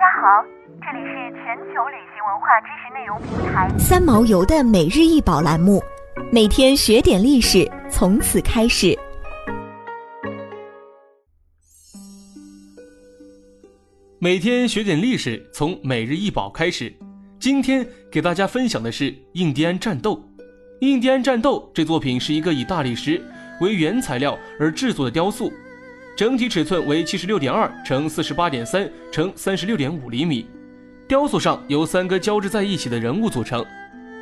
家好，这里是全球旅行文化知识内容平台三毛游的每日一宝栏目，每天学点历史，从此开始。每天学点历史，从每日一宝开始。今天给大家分享的是印第安战斗。印第安战斗这作品是一个以大理石为原材料而制作的雕塑。整体尺寸为七十六点二乘四十八点三乘三十六点五厘米。雕塑上由三个交织在一起的人物组成，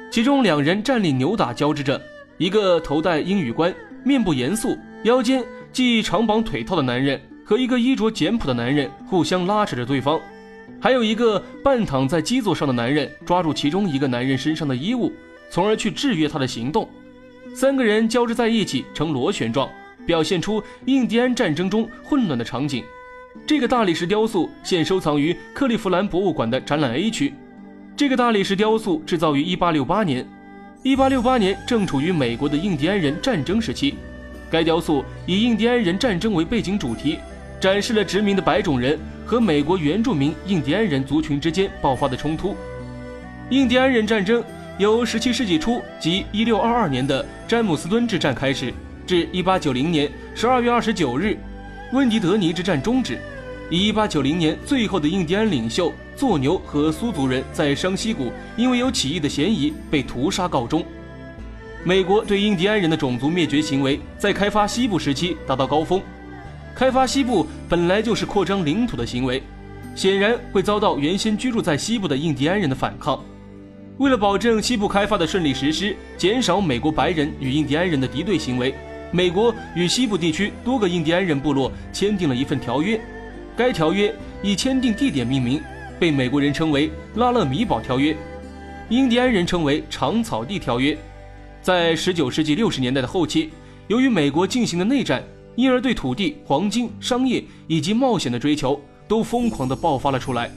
其中两人站立扭打交织着，一个头戴鹰羽冠、面部严肃、腰间系长绑腿套的男人和一个衣着简朴的男人互相拉扯着对方，还有一个半躺在基座上的男人抓住其中一个男人身上的衣物，从而去制约他的行动。三个人交织在一起呈螺旋状。表现出印第安战争中混乱的场景。这个大理石雕塑现收藏于克利夫兰博物馆的展览 A 区。这个大理石雕塑制造于1868年，1868年正处于美国的印第安人战争时期。该雕塑以印第安人战争为背景主题，展示了殖民的白种人和美国原住民印第安人族群之间爆发的冲突。印第安人战争由17世纪初即1622年的詹姆斯敦之战开始。至一八九零年十二月二十九日，温迪德尼之战终止，以一八九零年最后的印第安领袖作牛和苏族人在商西谷因为有起义的嫌疑被屠杀告终。美国对印第安人的种族灭绝行为在开发西部时期达到高峰。开发西部本来就是扩张领土的行为，显然会遭到原先居住在西部的印第安人的反抗。为了保证西部开发的顺利实施，减少美国白人与印第安人的敌对行为。美国与西部地区多个印第安人部落签订了一份条约，该条约以签订地点命名，被美国人称为《拉勒米堡条约》，印第安人称为《长草地条约》。在19世纪60年代的后期，由于美国进行的内战，因而对土地、黄金、商业以及冒险的追求都疯狂地爆发了出来，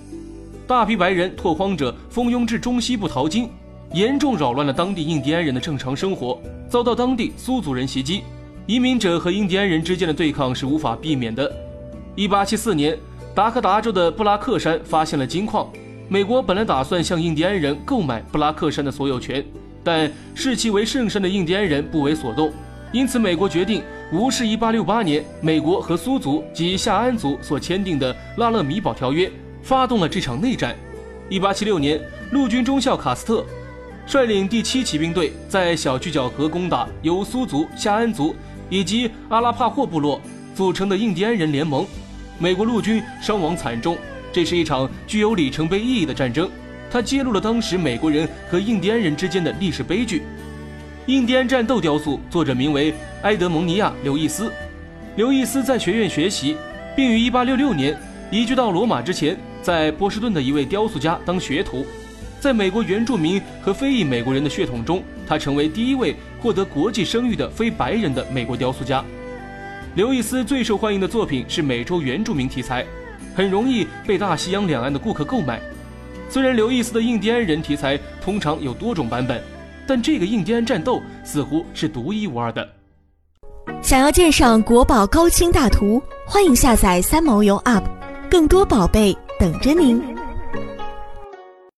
大批白人拓荒者蜂拥至中西部淘金，严重扰乱了当地印第安人的正常生活，遭到当地苏族人袭击。移民者和印第安人之间的对抗是无法避免的。1874年，达科达州的布拉克山发现了金矿。美国本来打算向印第安人购买布拉克山的所有权，但视其为圣山的印第安人不为所动，因此美国决定无视1868年美国和苏族及夏安族所签订的拉勒米堡条约，发动了这场内战。1876年，陆军中校卡斯特率领第七骑兵队在小聚角河攻打由苏族、夏安族。以及阿拉帕霍部落组成的印第安人联盟，美国陆军伤亡惨重。这是一场具有里程碑意义的战争，它揭露了当时美国人和印第安人之间的历史悲剧。印第安战斗雕塑作者名为埃德蒙尼亚·刘易斯，刘易斯在学院学习，并于1866年移居到罗马之前，在波士顿的一位雕塑家当学徒。在美国原住民和非裔美国人的血统中，他成为第一位获得国际声誉的非白人的美国雕塑家。刘易斯最受欢迎的作品是美洲原住民题材，很容易被大西洋两岸的顾客购买。虽然刘易斯的印第安人题材通常有多种版本，但这个印第安战斗似乎是独一无二的。想要鉴赏国宝高清大图，欢迎下载三毛游 App，更多宝贝等着您。